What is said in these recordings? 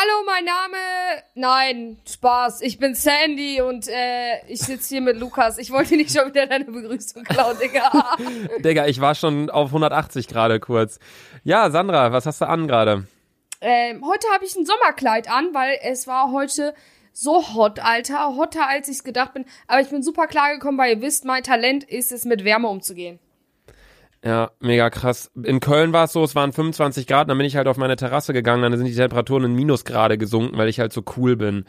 Hallo, mein Name. Nein, Spaß. Ich bin Sandy und äh, ich sitze hier mit Lukas. Ich wollte nicht schon wieder deine Begrüßung klauen, Digga. Digga, ich war schon auf 180 gerade kurz. Ja, Sandra, was hast du an gerade? Ähm, heute habe ich ein Sommerkleid an, weil es war heute so hot, Alter. Hotter, als ich gedacht bin. Aber ich bin super klar gekommen, weil ihr wisst, mein Talent ist es, mit Wärme umzugehen. Ja, mega krass. In Köln war es so, es waren 25 Grad, dann bin ich halt auf meine Terrasse gegangen, dann sind die Temperaturen in Minusgrade gesunken, weil ich halt so cool bin.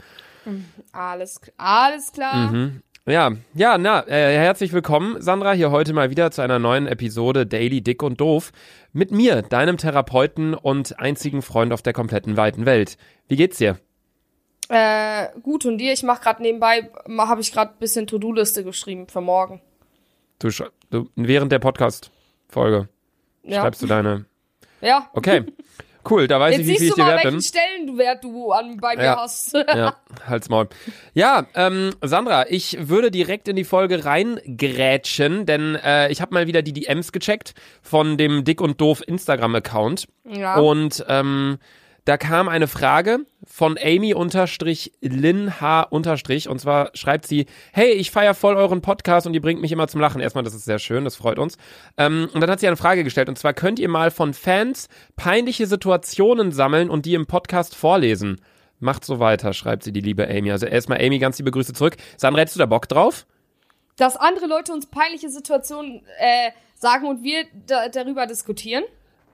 Alles, alles klar. Mhm. Ja, ja, na, äh, herzlich willkommen, Sandra, hier heute mal wieder zu einer neuen Episode Daily Dick und Doof mit mir, deinem Therapeuten und einzigen Freund auf der kompletten weiten Welt. Wie geht's dir? Äh, gut, und dir? Ich mach grad nebenbei, habe ich grad bisschen To-Do-Liste geschrieben für morgen. Du, du während der Podcast-Folge Ja. schreibst du deine. Ja. Okay, cool, da weiß Jetzt ich, wie viel siehst ich du dir mal, wert welchen bin. Stellenwert du an, bei mir Ja. hast. Ja, halt's Maul. Ja, ähm, Sandra, ich würde direkt in die Folge reingrätschen, denn äh, ich habe mal wieder die DMs gecheckt von dem Dick und Doof Instagram-Account. Ja. Und ähm, da kam eine Frage von Amy unterstrich Lin H unterstrich und zwar schreibt sie, hey, ich feier voll euren Podcast und ihr bringt mich immer zum Lachen. Erstmal, das ist sehr schön, das freut uns. Ähm, und dann hat sie eine Frage gestellt und zwar könnt ihr mal von Fans peinliche Situationen sammeln und die im Podcast vorlesen. Macht so weiter, schreibt sie die liebe Amy. Also erstmal Amy, ganz liebe Grüße zurück. Sandra, hättest du da Bock drauf? Dass andere Leute uns peinliche Situationen äh, sagen und wir da, darüber diskutieren.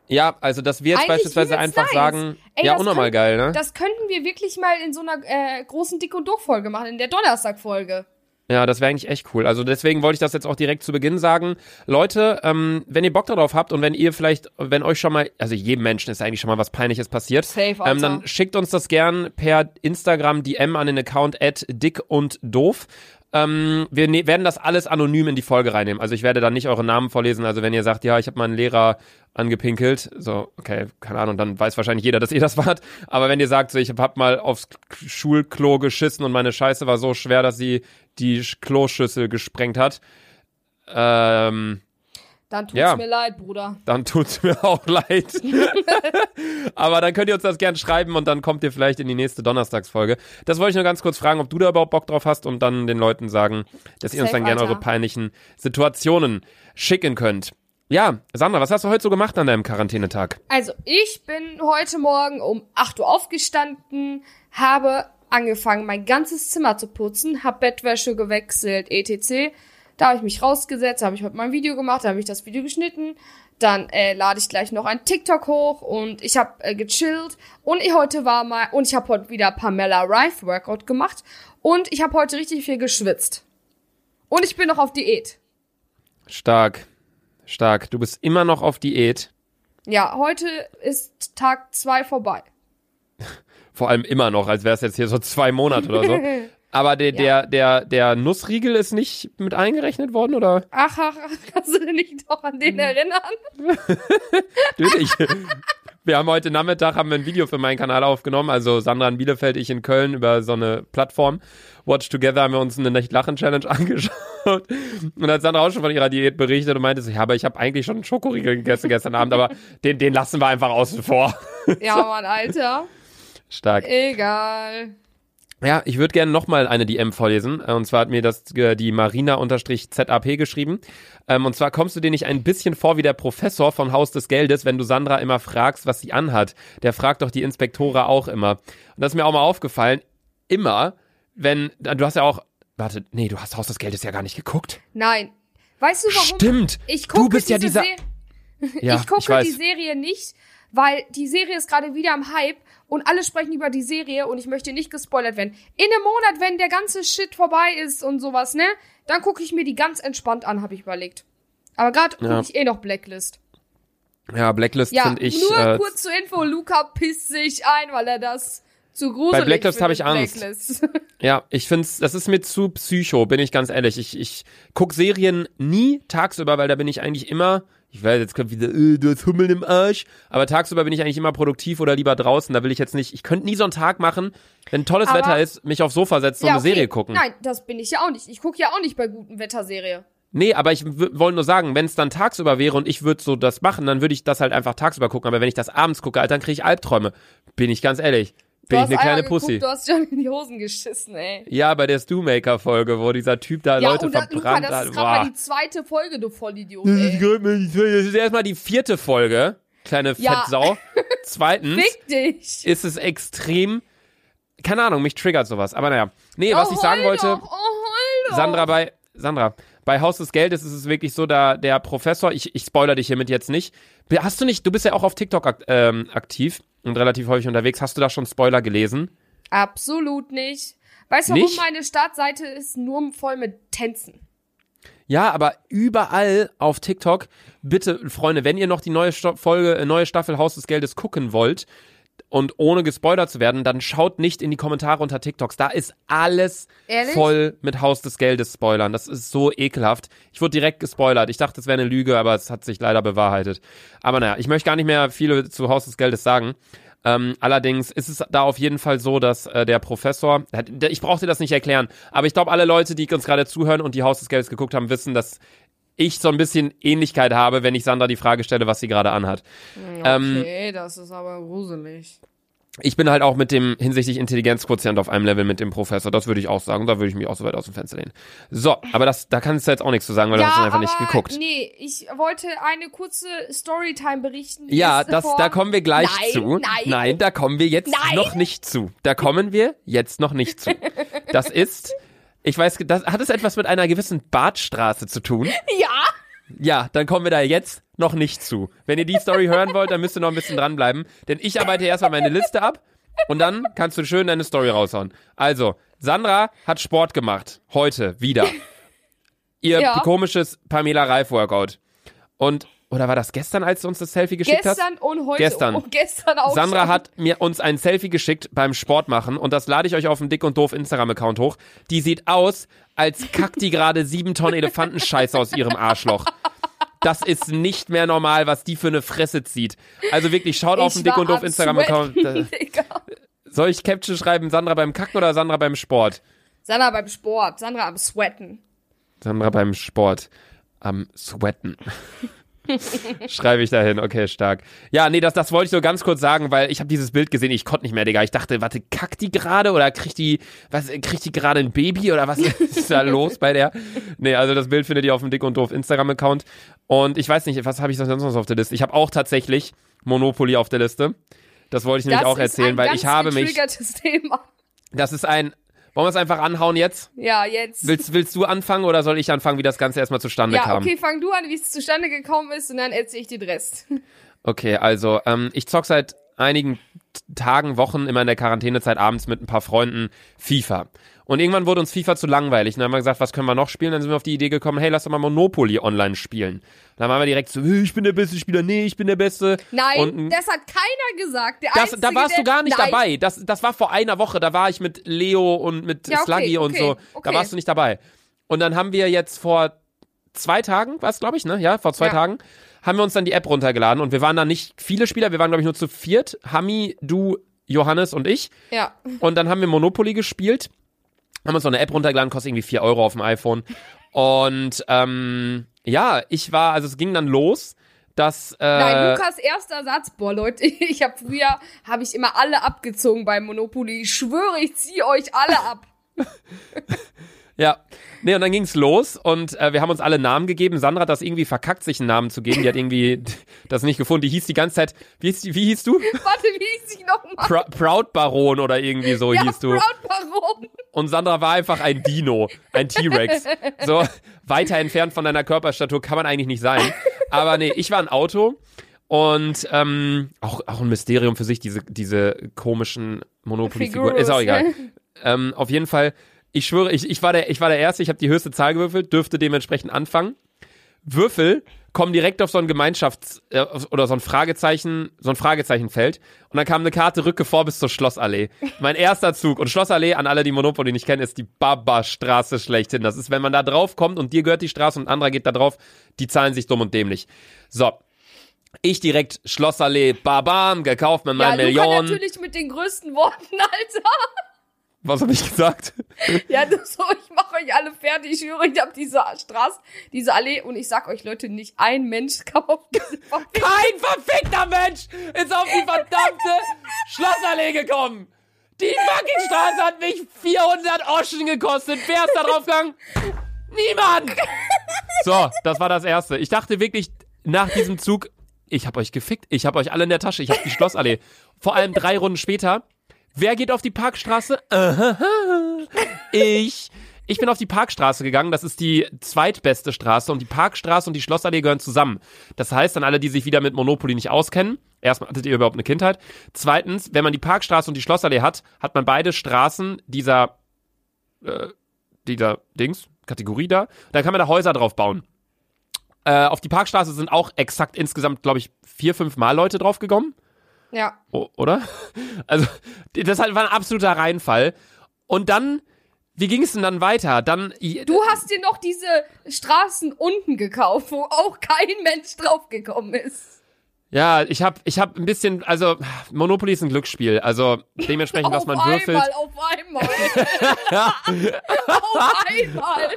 Ja, also dass wir jetzt Eigentlich beispielsweise einfach nice. sagen, Ey, ja, unnormal können- geil, ne? Das könnten wir wirklich mal in so einer äh, großen Dick- und Doof-Folge machen, in der Donnerstag-Folge. Ja, das wäre eigentlich echt cool. Also deswegen wollte ich das jetzt auch direkt zu Beginn sagen. Leute, ähm, wenn ihr Bock darauf habt und wenn ihr vielleicht, wenn euch schon mal, also jedem Menschen ist eigentlich schon mal was Peinliches passiert, Safe, ähm, dann schickt uns das gern per Instagram DM an den Account at dick und doof. Ähm, wir ne werden das alles anonym in die Folge reinnehmen. Also ich werde dann nicht eure Namen vorlesen. Also wenn ihr sagt, ja, ich habe meinen Lehrer angepinkelt, so, okay, keine Ahnung, dann weiß wahrscheinlich jeder, dass ihr das wart. Aber wenn ihr sagt, so, ich hab mal aufs Schulklo geschissen und meine Scheiße war so schwer, dass sie die Sch- Kloschüssel gesprengt hat, ähm, Dann tut's Ja. mir leid, Bruder. dann tut's mir auch leid. Aber dann könnt ihr uns das gern schreiben und dann kommt ihr vielleicht in die nächste Donnerstagsfolge. Das wollte ich nur ganz kurz fragen, ob du da überhaupt Bock drauf hast und dann den Leuten sagen, dass ihr uns Safe, dann gerne eure peinlichen Situationen schicken könnt. Ja, Sandra, was hast du heute so gemacht an deinem Quarantänetag? Also, ich bin heute Morgen um 8 Uhr aufgestanden, habe angefangen, mein ganzes Zimmer zu putzen, habe Bettwäsche gewechselt, etc. Da habe ich mich rausgesetzt, habe ich heute mal ein Video gemacht, da habe ich das Video geschnitten. Dann äh, lade ich gleich noch ein TikTok hoch und ich habe äh, gechillt. Und ich heute war mal und ich habe heute wieder Pamela Rife Workout gemacht und ich habe heute richtig viel geschwitzt. Und ich bin noch auf Diät. Stark, stark. Du bist immer noch auf Diät. Ja, heute ist Tag zwei vorbei. Vor allem immer noch, als wäre es jetzt hier so zwei Monate oder so. Aber der, der, der, der Nussriegel ist nicht mit eingerechnet worden, oder? Ach, ach, ach, kannst du dich nicht noch an den erinnern? Natürlich. Wir haben heute Nachmittag haben wir ein Video für meinen Kanal aufgenommen, also Sandra in Bielefeld, ich in Köln über so eine Plattform. Watch Together haben wir uns eine Nicht-Lachen-Challenge angeschaut. Und hat Sandra auch schon von ihrer Diät berichtet und meinte so, ja, aber ich habe eigentlich schon einen Schokoriegel gegessen gestern Abend, aber den, den lassen wir einfach außen vor. Ja, Mann, Alter. Stark. Egal. Ja, ich würde gerne nochmal eine DM vorlesen. Äh, Und zwar hat mir das äh, die Marina-ZAP geschrieben. Ähm, Und zwar kommst du dir nicht ein bisschen vor wie der Professor von Haus des Geldes, wenn du Sandra immer fragst, was sie anhat. Der fragt doch die Inspektore auch immer. Und das ist mir auch mal aufgefallen. Immer, wenn, du hast ja auch, warte, nee, du hast Haus des Geldes ja gar nicht geguckt. Nein. Weißt du warum? Stimmt. Ich gucke du bist ja diese dieser, Se- ja, ich gucke weiß. die Serie nicht, weil die Serie ist gerade wieder am Hype und alle sprechen über die Serie und ich möchte nicht gespoilert werden. In einem Monat, wenn der ganze Shit vorbei ist und sowas, ne? Dann gucke ich mir die ganz entspannt an, habe ich überlegt. Aber gerade gucke Ja. ich eh noch Blacklist. Ja, Blacklist Ja, finde ich. nur äh, kurz zur Info, Luca pisst sich ein, weil er das zu gruselig Bei Blacklist hab ich Angst. Blacklist. Ja, ich find's, das ist mir zu psycho, bin ich ganz ehrlich. Ich, ich guck Serien nie tagsüber, weil da bin ich eigentlich immer, ich weiß, jetzt kommt wieder, äh, du hast Hummeln im Arsch, aber tagsüber bin ich eigentlich immer produktiv oder lieber draußen, da will ich jetzt nicht, ich könnte nie so einen Tag machen, wenn tolles Aber- Wetter ist, mich aufs Sofa setzen und Ja, eine okay. Serie gucken. Nein, das bin ich ja auch nicht. Ich gucke ja auch nicht bei guten Wetterserie. Nee, aber ich wollte nur sagen, wenn es dann tagsüber wäre und ich würde so das machen, dann würde ich das halt einfach tagsüber gucken, aber wenn ich das abends gucke, Alter, dann kriege ich Albträume. Bin ich ganz ehrlich. Bin ich eine kleine geguckt, Pussy. Du hast schon in die Hosen geschissen, ey. Ja, bei der Stewmaker-Folge, wo dieser Typ da Leute und Luca, verbrannt das hat. ist gerade mal die zweite Folge, du Vollidiot, Das ist ey. das ist erstmal die vierte Folge, kleine Ja. Fettsau. Zweitens Fick dich. ist es extrem, keine Ahnung, mich triggert sowas. Aber naja. Nee, was oh, ich sagen wollte, Doch, oh. Sandra, bei, Sandra, bei Haus des Geldes ist es wirklich so, da der Professor, ich, ich spoiler dich hiermit jetzt nicht. Hast du nicht, du bist ja auch auf TikTok ak ähm, aktiv und relativ häufig unterwegs. Hast du da schon Spoiler gelesen? Absolut nicht. Weißt du, warum Nicht? meine Startseite ist nur voll mit Tänzen? Ja, aber überall auf TikTok, bitte, Freunde, wenn ihr noch die neue Sto Folge, äh, neue Staffel Haus des Geldes gucken wollt und ohne gespoilert zu werden, dann schaut nicht in die Kommentare unter TikToks. Da ist alles Ehrlich? voll mit Haus des Geldes Spoilern. Das ist so ekelhaft. Ich wurde direkt gespoilert. Ich dachte, es wäre eine Lüge, aber es hat sich leider bewahrheitet. Aber naja, ich möchte gar nicht mehr viele zu Haus des Geldes sagen. Ähm, allerdings ist es da auf jeden Fall so, dass äh, der Professor, ich brauche dir das nicht erklären, aber ich glaube, alle Leute, die uns gerade zuhören und die Haus des Geldes geguckt haben, wissen, dass ich so ein bisschen Ähnlichkeit habe, wenn ich Sandra die Frage stelle, was sie gerade anhat. Ähm, Okay, das ist aber gruselig. ich bin halt auch mit dem hinsichtlich Intelligenzquotient auf einem Level mit dem Professor. Das würde ich auch sagen. Da würde ich mich auch so weit aus dem Fenster lehnen. So, aber das, da kannst du jetzt auch nichts zu sagen, weil du hast einfach nicht geguckt. Nee, ich wollte eine kurze Storytime berichten. Ja, das, da kommen wir gleich Nein, zu. nein. nein, da kommen wir jetzt Nein. noch nicht zu. Da kommen wir jetzt noch nicht zu. Das ist, ich weiß, das, hat es etwas mit einer gewissen Badstraße zu tun? Ja, Ja, dann kommen wir da jetzt noch nicht zu. Wenn ihr die Story hören wollt, dann müsst ihr noch ein bisschen dranbleiben. Denn ich arbeite erstmal meine Liste ab und dann kannst du schön deine Story raushauen. Also, Sandra hat Sport gemacht. Heute wieder. Ihr Ja. komisches Pamela Reif Workout. Und, oder war das gestern, als du uns das Selfie geschickt hast? gestern und heute. Gestern. Und gestern auch. Sandra schon. hat mir uns ein Selfie geschickt beim Sport machen und das lade ich euch auf dem Dick und Doof Instagram-Account hoch. Die sieht aus, als kackt die gerade sieben Tonnen Elefantenscheiße aus ihrem Arschloch. Das ist nicht mehr normal, was die für eine Fresse zieht. Also wirklich, schaut auf Ich dem Dick und Doof am Instagram-Account. Soll ich Caption schreiben, Sandra beim Kacken oder Sandra beim Sport? Sandra beim Sport, Sandra am Sweaten. Sandra beim Sport. Am Sweaten. Schreibe ich dahin, okay, stark. Ja, nee, das, das wollte ich so ganz kurz sagen, weil ich habe dieses Bild gesehen, ich konnte nicht mehr, Digga. Ich dachte, warte, kackt die gerade oder kriegt die, was, kriegt die gerade ein Baby oder was ist da los bei der? Nee, also das Bild findet ihr auf dem Dick und Doof Instagram-Account. Und ich weiß nicht, was habe ich sonst noch auf der Liste? Ich habe auch tatsächlich Monopoly auf der Liste. Das wollte ich nämlich das auch erzählen, weil ich habe mich, Thema. das ist ein, wollen wir es einfach anhauen jetzt? Ja, jetzt. Willst, willst du anfangen oder soll ich anfangen, wie das Ganze erstmal zustande ja, kam? okay, fang du an, wie es zustande gekommen ist und dann erzähle ich dir den Rest. Okay, also ähm, ich zock seit einigen Tagen, Wochen immer in der Quarantänezeit abends mit ein paar Freunden FIFA. Und irgendwann wurde uns FIFA zu langweilig. Und dann haben wir gesagt, was können wir noch spielen? Dann sind wir auf die Idee gekommen, hey, lass doch mal Monopoly online spielen. Dann waren wir direkt so, "Hey, ich bin der beste Spieler, nee, ich bin der Beste. Nein, Und, das hat keiner gesagt. Der das, Einzige, da warst du gar nicht nein, dabei. Das, das war vor einer Woche. Da war ich mit Leo und mit Ja, okay, Sluggy und okay, so. Da okay. warst du nicht dabei. Und dann haben wir jetzt vor zwei Tagen, was glaube ich, ne? Ja, vor zwei Ja. Tagen, haben wir uns dann die App runtergeladen und wir waren da nicht viele Spieler, wir waren glaube ich nur zu viert. Hami, du, Johannes und ich. Ja. Und dann haben wir Monopoly gespielt, haben uns so eine App runtergeladen, kostet irgendwie 4 Euro auf dem iPhone. Und ähm, ja, ich war, also es ging dann los, dass äh, Nein, Lukas erster Satz, boah Leute, ich habe früher, habe ich immer alle abgezogen beim Monopoly. Ich schwöre, ich ziehe euch alle ab. Ja. Nee, und dann ging's los und äh, wir haben uns alle Namen gegeben. Sandra hat das irgendwie verkackt, sich einen Namen zu geben. Die hat irgendwie das nicht gefunden. Die hieß die ganze Zeit, wie hieß, die, wie hieß du? Warte, wie hieß ich nochmal? Pr Proud Baron oder irgendwie so Ja, hieß du. Proud Baron. Und Sandra war einfach ein Dino, ein T-Rex. So weiter entfernt von deiner Körperstatur kann man eigentlich nicht sein. Aber nee, ich war ein Auto und ähm, auch, auch ein Mysterium für sich, diese, diese komischen Monopoly-Figuren. Ist auch egal. Ähm, auf jeden Fall, ich schwöre, ich, ich, war, der, ich war der Erste, ich habe die höchste Zahl gewürfelt, dürfte dementsprechend anfangen. Würfel kommen direkt auf so ein Gemeinschafts- äh, oder so ein Fragezeichen, so ein Fragezeichenfeld. Und dann kam eine Karte Rücke vor bis zur Schlossallee. Mein erster Zug. Und Schlossallee, an alle, die Monopoly nicht kennen, ist die Baba-Straße schlechthin. Das ist, wenn man da drauf kommt und dir gehört die Straße und ein anderer geht da drauf, die zahlen sich dumm und dämlich. So. Ich direkt Schlossallee, babam, gekauft mit Ja, meinen Luca Millionen. natürlich mit den größten Worten, Alter. Was habe ich gesagt? Ja, so, ich mache euch alle fertig. Ich schwöre, ich habe diese Straße, diese Allee und ich sag euch Leute, nicht ein Mensch kauft diese verfickte- Kein verfickter Mensch ist auf die verdammte Schlossallee gekommen. Die fucking Straße hat mich 400 Oschen gekostet. Wer ist da drauf gegangen? Niemand! So, das war das Erste. Ich dachte wirklich nach diesem Zug, ich hab euch gefickt. Ich hab euch alle in der Tasche. Ich hab die Schlossallee. Vor allem drei Runden später. Wer geht auf die Parkstraße? Ich. Ich bin auf die Parkstraße gegangen. Das ist die zweitbeste Straße. Und die Parkstraße und die Schlossallee gehören zusammen. Das heißt, an alle, die sich wieder mit Monopoly nicht auskennen, erstmal hattet ihr überhaupt eine Kindheit. Zweitens, wenn man die Parkstraße und die Schlossallee hat, hat man beide Straßen dieser, äh, dieser Dings, Kategorie da. Dann kann man da Häuser drauf bauen. Äh, auf die Parkstraße sind auch exakt insgesamt, glaube ich, vier, fünf Mal Leute drauf gekommen. Ja. O oder? Also, das war ein absoluter Reinfall. Und dann, wie ging es denn dann weiter? Dann. Du hast dir noch diese Straßen unten gekauft, wo auch kein Mensch draufgekommen ist. Ja, ich habe ich hab ein bisschen, also Monopoly ist ein Glücksspiel, also dementsprechend, was man würfelt. Auf einmal, auf einmal. auf einmal.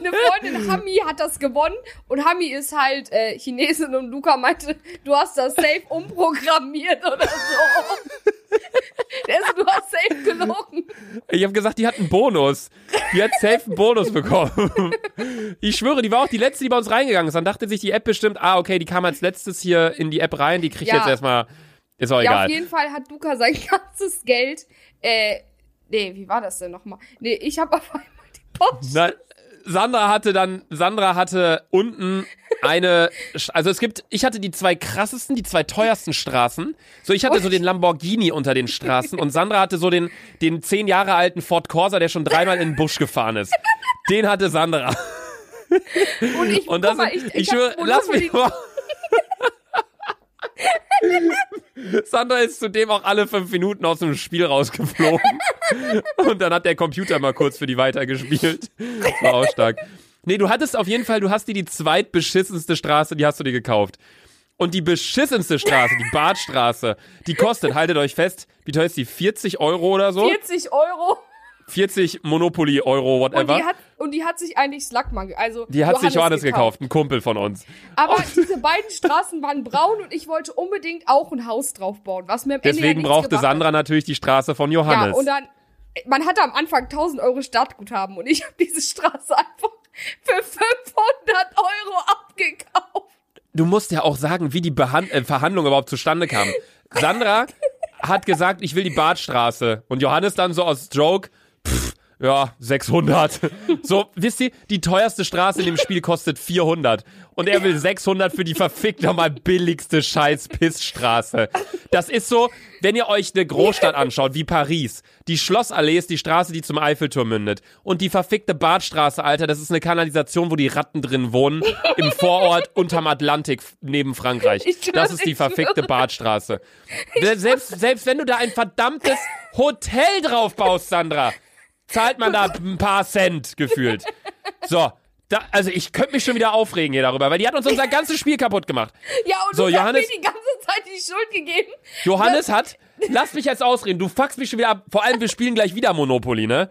Eine Freundin Hami hat das gewonnen und Hami ist halt äh, Chinesin und Luca meinte, du hast das safe umprogrammiert oder so. Das, du hast safe gelogen. Ich habe gesagt, die hat einen Bonus. Die hat safe einen Bonus bekommen. Ich schwöre, die war auch die letzte, die bei uns reingegangen ist. Dann dachte sich die App bestimmt, ah, okay, die kam als letztes hier in die App rein, die kriegt Ja. jetzt erstmal. Ist auch Ja, egal. auf jeden Fall hat Luca sein ganzes Geld, äh, nee, wie war das denn nochmal? Nee, ich habe auf einmal die Post. Na, Sandra hatte dann, Sandra hatte unten eine, also es gibt, ich hatte die zwei krassesten, die zwei teuersten Straßen. So, ich hatte so den Lamborghini unter den Straßen und Sandra hatte so den, den zehn Jahre alten Ford Corsa, der schon dreimal in den Busch gefahren ist. Den hatte Sandra. Und ich, Und das, mal, ich, ich, ich, schwöre, lass mich mal. Sandra ist zudem auch alle fünf Minuten aus dem Spiel rausgeflogen. Und dann hat der Computer mal kurz für die weitergespielt. Das war auch stark. Nee, du hattest auf jeden Fall, du hast dir die zweitbeschissenste Straße, die hast du dir gekauft. Und die beschissenste Straße, die Badstraße, die kostet, haltet euch fest, wie teuer ist die? 40 Euro oder so? 40 Euro. 40 Monopoly-Euro, Und whatever. die hat, und die hat sich eigentlich Slackmann, also Die hat sich Johannes gekauft, ein Kumpel von uns. Aber diese beiden Straßen waren braun und ich wollte unbedingt auch ein Haus drauf bauen, was mir am Ende ja Deswegen brauchte Sandra natürlich die Straße von. Johannes. Ja, und dann, man hatte am Anfang 1000 Euro Startguthaben und ich habe diese Straße einfach für 500 Euro abgekauft. du musst ja auch sagen, wie die Behan äh, Verhandlung überhaupt zustande kam. Sandra hat gesagt, ich will die Badstraße. Und Johannes dann so aus Joke, ja, 600. So, wisst ihr, die teuerste Straße in dem Spiel kostet 400. Und er will 600 für die verfickt nochmal billigste scheiß Pissstraße. Das ist so, wenn ihr euch eine Großstadt anschaut, wie Paris. Die Schlossallee ist die Straße, die zum Eiffelturm mündet. Und die verfickte Badstraße, Alter, das ist eine Kanalisation, wo die Ratten drin wohnen. Im Vorort unterm Atlantik neben Frankreich. Das ist die verfickte. Badstraße. Selbst, selbst wenn du da ein verdammtes Hotel drauf baust, Sandra, zahlt man da ein paar Cent gefühlt. So. Da, also ich könnte mich schon wieder aufregen hier darüber, weil die hat uns unser ganzes Spiel kaputt gemacht. Ja, und So, du Johannes- hast mir die ganze Zeit die Schuld gegeben. Johannes hat, lass mich jetzt ausreden, du fuckst mich schon wieder ab. Vor allem, wir spielen gleich wieder Monopoly, ne?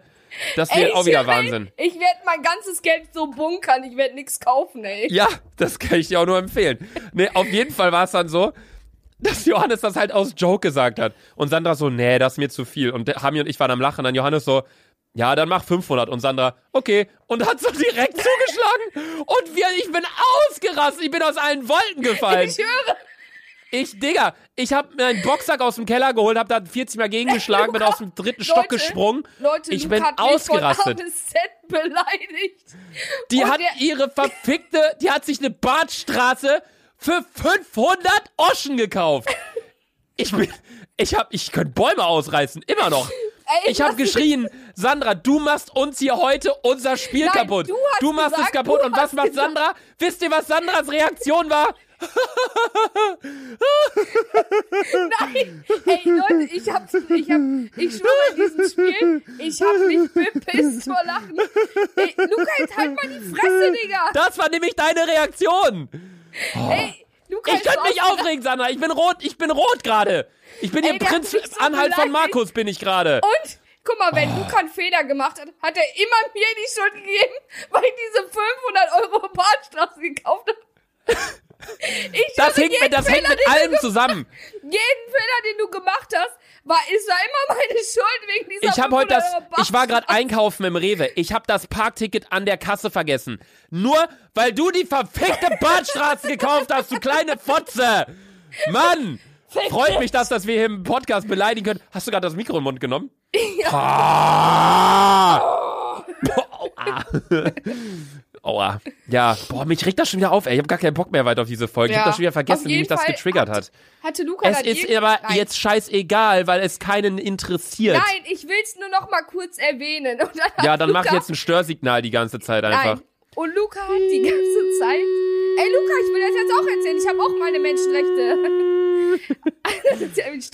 Das wird Ey, auch wieder Wahnsinn. Ich werde mein ganzes Geld so bunkern, ich werde nichts kaufen, ey. Ja, das kann ich dir auch nur empfehlen. Nee, auf jeden Fall war es dann so, dass Johannes das halt aus Joke gesagt hat. Und Sandra so, nee, das ist mir zu viel. Und Hami und ich waren am Lachen. Dann Johannes so, ja, dann mach 500. Und Sandra, okay. Und hat so direkt zugeschlagen. Und wir, ich bin ausgerastet. Ich bin aus allen Wolken gefallen. Ich höre, Ich, Digga, ich hab mir einen Boxsack aus dem Keller geholt, hab da 40 Mal gegengeschlagen, bin aus dem dritten Stock Leute, gesprungen. Leute, ich bin hat mich von ausgerastet. Set beleidigt. Die Und hat ihre verfickte, die hat sich eine Badstraße für 500 Oschen gekauft. Ich bin, ich hab, ich könnte Bäume ausreißen, immer noch. Ey, Ich habe geschrien, Sandra, du machst uns hier heute unser Spiel Nein, kaputt. du hast machst es gesagt, kaputt. du Und was macht gesagt- Sandra? Wisst ihr, was Sandras Reaktion war? Nein, ey Leute, ich hab, ich hab, ich schwöre in diesem Spiel, ich hab mich bepisst vor Lachen. Ey, Luca, jetzt halt mal die Fresse, Digga. Das war nämlich deine Reaktion. Ey, Luca Ich könnte mich aufregen, Sandra. Ich bin rot, ich bin rot gerade. Ich bin Ey, hier der Prinz so Anhalt von. Markus, bin ich gerade. Und, guck mal, Oh. wenn Luca einen Fehler gemacht hat, hat er immer mir die Schuld gegeben, weil ich diese 500 Euro Badstraße gekauft habe. Ich Das hängt, mit- das hängt Fehler, mit den allem zusammen. Jeden Fehler, den du gemacht hast, war, ist da immer meine Schuld wegen dieser Ich habe heute das, 500 Euro ich war gerade einkaufen im Rewe. Ich habe das Parkticket an der Kasse vergessen. Nur weil du die verfickte Badstraße gekauft hast, du kleine Fotze. Mann! Freut mich, dass, dass wir hier im Podcast beleidigen können. Hast du gerade das Mikro im Mund genommen? Ja. Ah. Aua. Aua. Ja, boah, mich regt das schon wieder auf, ey. Ich habe gar keinen Bock mehr weiter auf diese Folge. Ich Ja. habe das schon wieder vergessen, wie mich jeden das Fall getriggert hat. Hatte Luca Es ist aber Nein. jetzt scheißegal, weil es keinen interessiert. Nein, ich will's nur noch mal kurz erwähnen. Und dann hat Ja, dann mach Luca, jetzt ein Störsignal die ganze Zeit einfach. Nein. Und Luca hat die ganze Zeit. Ey, Luca, ich will das jetzt auch erzählen. Ich habe auch meine Menschenrechte.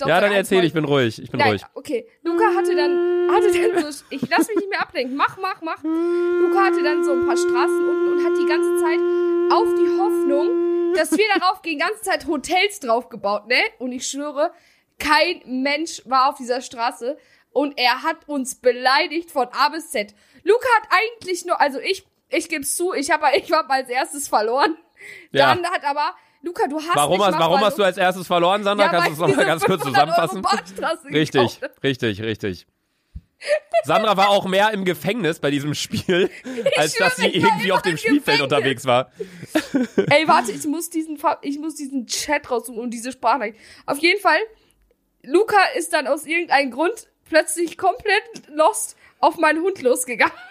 Ja, dann erzähl, ich bin ruhig. Ich bin Nein, ruhig. okay. Luca hatte dann, hatte dann so, ich lass mich nicht mehr ablenken. Mach, mach, mach. Luca hatte dann so ein paar Straßen unten und hat die ganze Zeit auf die Hoffnung, dass wir darauf gehen, ganze Zeit Hotels draufgebaut, ne? Und ich schwöre, kein Mensch war auf dieser Straße und er hat uns beleidigt von A bis Z. Luca hat eigentlich nur, also ich, ich geb's zu, ich habe ich hab als erstes verloren. Ja. Dann hat aber, Luca, du hast Warum, hast, warum hast du als erstes verloren, Sandra? Ja, Kannst du es nochmal ganz kurz 500 Euro zusammenfassen? Richtig, richtig, richtig. Sandra war auch mehr im Gefängnis bei diesem Spiel, als dass sie schwöre, ich war irgendwie auf dem Spielfeld Gefängnis. unterwegs war. Ey, warte, ich muss diesen, ich muss diesen Chat raussuchen und diese Sprachnachricht. Auf jeden Fall, Luca ist dann aus irgendeinem Grund plötzlich komplett lost auf meinen Hund losgegangen.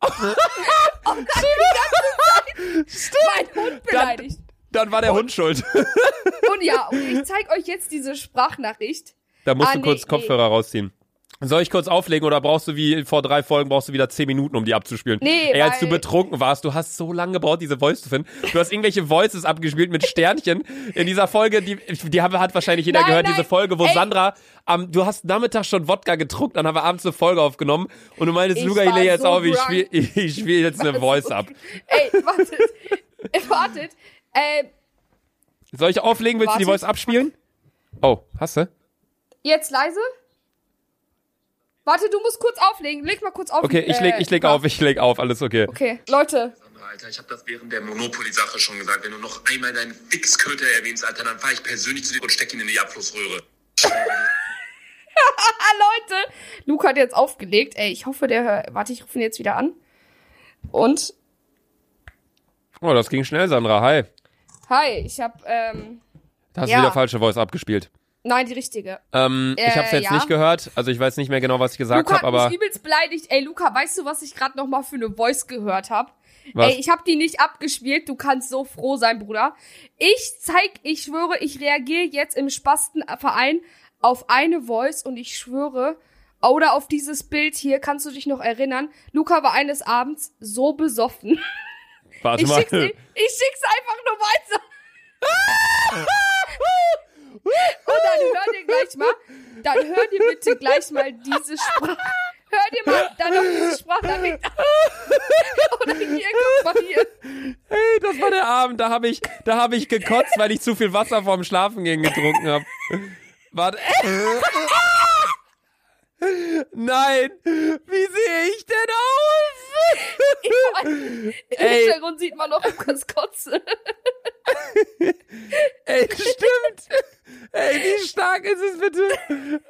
und hat die ganze Zeit meinen Hund beleidigt. Dann war der Hund schuld. Und ja, und ich zeig euch jetzt diese Sprachnachricht. Da musst Ah, du kurz nee, Kopfhörer rausziehen. Soll ich kurz auflegen oder brauchst du wie vor drei Folgen brauchst du wieder zehn Minuten, um die abzuspielen? Nee, Ey, als du betrunken warst, du hast so lange gebraucht, diese Voice zu finden. Du hast irgendwelche Voices abgespielt mit Sternchen in dieser Folge, die, die haben, hat wahrscheinlich jeder Nein, gehört, nein. diese Folge, wo Ey. Sandra, am, du hast Nachmittag schon Wodka getrunken, dann haben wir abends eine Folge aufgenommen und du meintest, Ich Luca, ich lege jetzt so auf, ich spiele ich spiel jetzt eine Voice ab. Ey, wartet. Wartet. Äh, Soll ich auflegen? Willst du die. Voice abspielen? Oh, hast du? jetzt leise. Warte, du musst kurz auflegen. Leg mal kurz auf. Okay, ich leg, äh, ich leg auf, ich leg auf, alles okay. Okay, Leute, Alter, ich habe das während der Monopoly-Sache schon gesagt. Wenn du noch einmal deinen Fixköter erwähnst, Alter, dann fahre ich persönlich zu dir und steck ihn in die Abflussröhre. Leute! Luke hat jetzt aufgelegt. Ey, ich hoffe, der hört. Warte, ich rufe ihn jetzt wieder an. Und. Oh, das ging schnell, Sandra. Hi. Hi, ich hab, ähm. Da hast Ja. du wieder falsche Voice abgespielt. Nein, die richtige. Ähm, ich Äh, hab's jetzt ja. nicht gehört, also ich weiß nicht mehr genau, was ich gesagt habe, aber mich übelst beleidigt. Ey, Luca, weißt du, was ich gerade noch mal für eine Voice gehört hab? Was? Ey, ich hab die nicht abgespielt. Du kannst so froh sein, Bruder. Ich zeig, ich schwöre, ich reagiere jetzt im Spastenverein auf eine Voice und ich schwöre, oder auf dieses Bild hier, kannst du dich noch erinnern? Luca war eines Abends so besoffen. warte Ich mal. schick's, ich schick's einfach nur weiter. Und dann hör dir gleich mal, dann hör dir bitte gleich mal diese Sprache. Hör dir mal dann noch diese Sprachnachricht an. Oder hier, guck mal hier. Hey, das war der Abend, da habe ich, da habe ich gekotzt, weil ich zu viel Wasser vorm Schlafengehen getrunken habe. Warte. Nein, wie sehe ich denn aus? Im. Hintergrund sieht man noch Lukas Kotze. Ey, stimmt. Ey, wie stark ist es bitte?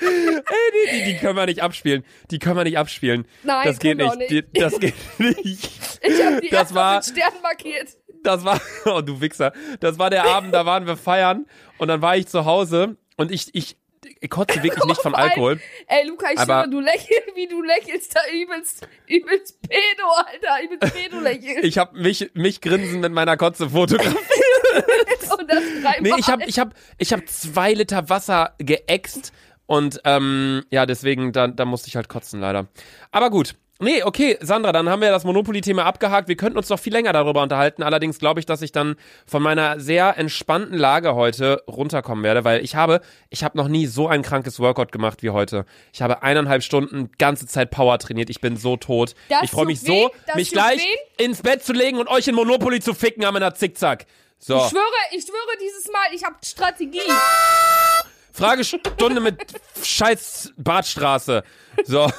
Ey, die, die, die können wir nicht abspielen. Die können wir nicht abspielen. Nein, das geht nicht. nicht. Die, das geht nicht. Ich hab die Das war- mit Sternen markiert. Das war, oh du Wichser, das war der Abend, da waren wir feiern und dann war ich zu Hause und ich, ich, ich kotze wirklich nicht von Vor allem- Alkohol. Ey, Luca, ich Aber- schwöre, du lächelst, wie du lächelst, da übelst, übelst Pedo, Alter, übelst Pedo lächelst. Ich habe mich, mich grinsen mit meiner Kotze fotografiert. Und das dreimal. Nee, ich habe ich hab, ich hab zwei Liter Wasser geäxt und ähm, ja, deswegen, da, da musste ich halt kotzen, leider. Aber gut. Nee, okay, Sandra, dann haben wir das Monopoly-Thema abgehakt. Wir könnten uns noch viel länger darüber unterhalten. Allerdings glaube ich, dass ich dann von meiner sehr entspannten Lage heute runterkommen werde, weil ich habe, ich habe noch nie so ein krankes Workout gemacht wie heute. Ich habe eineinhalb Stunden ganze Zeit Power trainiert. Ich bin so tot. Das ich freue mich so, mich gleich weh. ins Bett zu legen und euch in Monopoly zu ficken am in der Zickzack. So. Ich schwöre, ich schwöre dieses Mal, ich habe Strategie. Fragestunde mit scheiß Badstraße. So.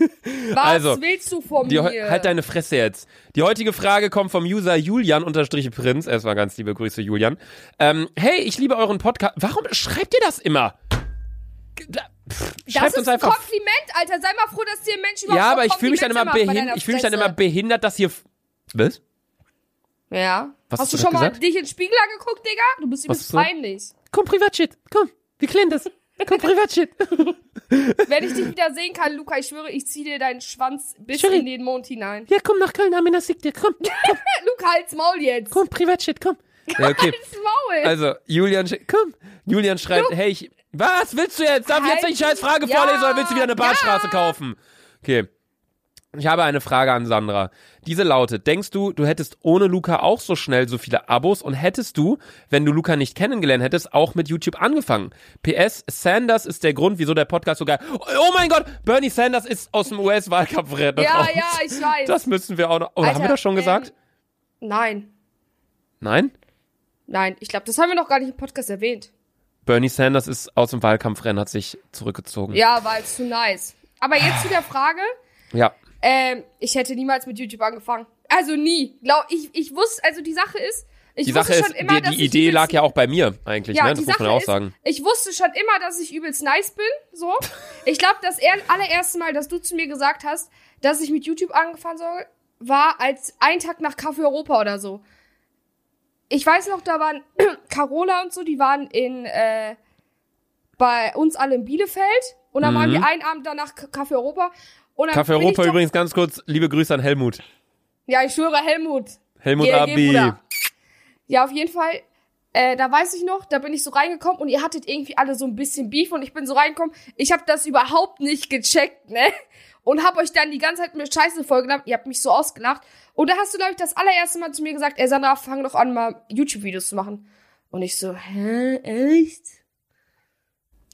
Was Also, willst du von mir? halt deine Fresse jetzt. Die heutige Frage kommt vom User Julian unterstrich Prinz. Erstmal ganz liebe Grüße, Julian. Ähm, hey, ich liebe euren Podcast. Warum schreibt ihr das immer? Pff, das ist uns ein einfach. Kompliment, Alter. Sei mal froh, dass dir ein Mensch überhaupt Ja, aber ich fühle mich dann immer behindert. deiner Ich fühle mich dann immer behindert, dass hier. Was? Ja. Was Hast du schon mal gesagt? dich in den Spiegel angeguckt, Digga? Du bist übelst peinlich. Komm, Privatshit. Komm, wie klingt das? Komm, Privatshit. Wenn ich dich wieder sehen kann, Luca, ich schwöre, ich zieh dir deinen Schwanz bis Schwöre. in den Mond hinein. Ja, komm nach Köln, Amina Sieg dir. Komm, Luca, halt's Maul jetzt. komm, Privatshit, komm. Ja, okay. Halt's Maul. Also, Julian, komm. Julian schreibt, hey, ich, was willst du jetzt? Darf ich jetzt Halt die scheiß Frage die- vorlesen Ja, oder willst du wieder eine Badstraße ja. kaufen? Okay. Ich habe eine Frage an Sandra. Diese lautet, denkst du, du hättest ohne Luca auch so schnell so viele Abos und hättest du, wenn du Luca nicht kennengelernt hättest, auch mit YouTube angefangen? PS, Sanders ist der Grund, wieso der Podcast so geil... Oh mein Gott, Bernie Sanders ist aus dem US-Wahlkampf ja, raus. ja, ich weiß. Das müssen wir auch noch... Oder haben wir Alter, das schon gesagt? Ähm, nein. Nein? Nein, ich glaube, das haben wir noch gar nicht im Podcast erwähnt. Bernie Sanders ist aus dem Wahlkampfrennen, hat sich zurückgezogen. Ja, war jetzt zu nice. Aber jetzt zu der Frage. Ja. Ähm, ich hätte niemals mit YouTube angefangen. Also nie. Glaub, ich, ich wusste, also die Sache ist, ich Die wusste Sache schon ist, immer, die, die Idee lag ja auch bei mir eigentlich, Ja, ne? Das muss Sache man auch ist, sagen. ich wusste schon immer, dass ich übelst nice bin, so. Ich glaube, das er allererste Mal, dass du zu mir gesagt hast, dass ich mit YouTube angefangen soll, war als ein Tag nach Kaffee Europa oder so. Ich weiß noch, da waren Carola und so, die waren in, äh, bei uns alle in Bielefeld. Und dann waren wir einen Abend danach Kaffee Europa. Kaffee Europa übrigens ganz kurz, liebe Grüße an Helmut. Ja, ich schwöre, Helmut. Helmut Abi. Ja, auf jeden Fall. Äh, da weiß ich noch, da bin ich so reingekommen und ihr hattet irgendwie alle so ein bisschen Beef und ich bin so reingekommen. Ich habe das überhaupt nicht gecheckt, ne? Und hab euch dann die ganze Zeit mit Scheiße vollgenommen. Ihr habt mich so ausgelacht. Und da hast du, glaube ich, das allererste Mal zu mir gesagt, ey Sandra, fang doch an, mal YouTube-Videos zu machen. Und ich so, hä, echt?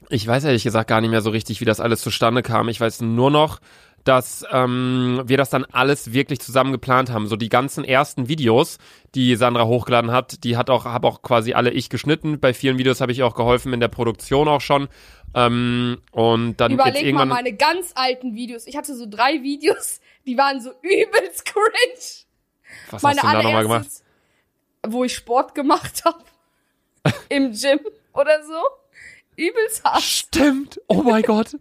Ich weiß ehrlich gesagt gar nicht mehr so richtig, wie das alles zustande kam. Ich weiß nur noch, dass ähm, wir das dann alles wirklich zusammen geplant haben. So die ganzen ersten Videos, die Sandra hochgeladen hat, die hat auch, habe auch quasi alle ich geschnitten. Bei vielen Videos habe ich auch geholfen, in der Produktion auch schon. Ähm, und dann jetzt Überleg mal irgendwann. meine ganz alten Videos. Ich hatte so drei Videos, die waren so übelst cringe. was Meine hast du denn da nochmal gemacht? wo ich Sport gemacht habe. Im Gym oder so. Übelst hart. Stimmt. Oh mein Gott.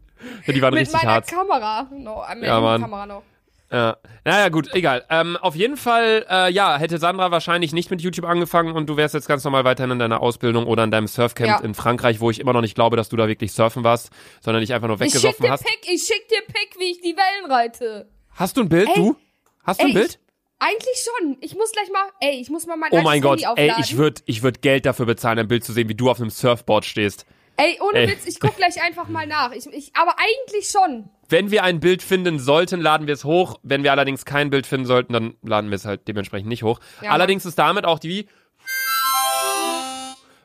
Ja, die waren Mit richtig meiner hart. Kamera. No, äh, Ja, Mann. Kamera noch. Ja. Naja, gut, egal. Ähm, auf jeden Fall, äh, ja, hätte Sandra wahrscheinlich nicht mit YouTube angefangen und du wärst jetzt ganz normal weiterhin in deiner Ausbildung oder in deinem Surfcamp Ja. in Frankreich, wo ich immer noch nicht glaube, dass du da wirklich surfen warst, sondern dich einfach nur Ich schick weggesoffen dir hast. Pick, ich schick dir Pick, wie ich die Wellen reite. Hast du ein Bild, Ey. du? Hast du Ey, ein Bild? Ich, eigentlich schon. Ich muss gleich mal, ey, ich muss mal mein Oh mein Gott, Handy ey, aufladen. ich würde ich würd Geld dafür bezahlen, ein Bild zu sehen, wie du auf einem Surfboard stehst. Ey, ohne Ey. Witz, ich guck gleich einfach mal nach. Ich, ich, aber eigentlich schon. Wenn wir ein Bild finden sollten, laden wir es hoch. Wenn wir allerdings kein Bild finden sollten, dann laden wir es halt dementsprechend nicht hoch. Ja, allerdings ist damit auch die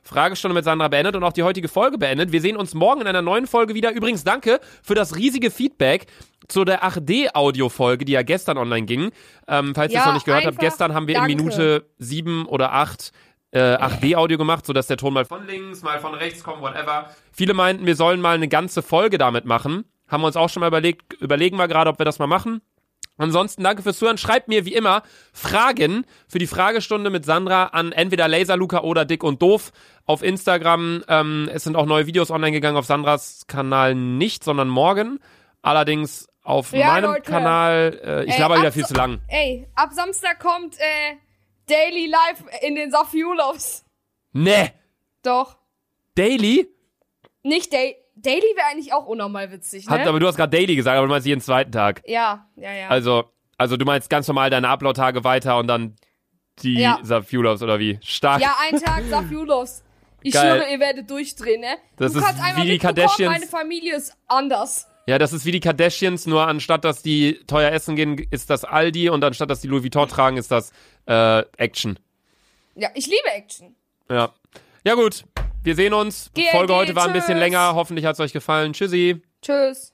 Fragestunde mit Sandra beendet und auch die heutige Folge beendet. Wir sehen uns morgen in einer neuen Folge wieder. Übrigens danke für das riesige Feedback zu der 8D-Audio-Folge, die ja gestern online ging. Ähm, falls ihr Ja, es noch nicht gehört habt, gestern haben wir danke. in Minute sieben oder acht äh, 8D-Audio gemacht, sodass der Ton mal von links, mal von rechts kommt, whatever. Viele meinten, wir sollen mal eine ganze Folge damit machen. Haben wir uns auch schon mal überlegt, überlegen wir gerade, ob wir das mal machen. Ansonsten danke fürs Zuhören. Schreibt mir wie immer Fragen für die Fragestunde mit Sandra an entweder Laserluca oder Dick und Doof auf Instagram. Ähm, es sind auch neue Videos online gegangen auf Sandras Kanal nicht, sondern morgen. Allerdings auf Ja, meinem Leute. Kanal. Äh, ich Ey, laber wieder viel zu lang. Ey, ab Samstag kommt äh, Daily Life in den Safiulovs. Ne, Doch. Daily? Nicht Day Daily wäre eigentlich auch unnormal witzig, ne? Hat, aber du hast gerade Daily gesagt, aber du meinst jeden zweiten Tag. ja, ja, ja. Also, also du meinst ganz normal deine Upload-Tage weiter und dann die Ja. Safulovs oder wie? Stark. ja, ein Tag Safiulovs. Ich Geil. schwöre, ihr werdet durchdrehen, ne? Das du ist kannst einmal wie die Kardashians. meine Familie ist anders. Ja, das ist wie die Kardashians, nur anstatt dass die teuer essen gehen, ist das Aldi und anstatt dass die Louis Vuitton tragen, ist das äh, Action. Ja, ich liebe Action. Ja. Ja gut, wir sehen uns. GLG, Folge heute war ein bisschen länger. Hoffentlich hat's euch gefallen. Tschüssi. Tschüss.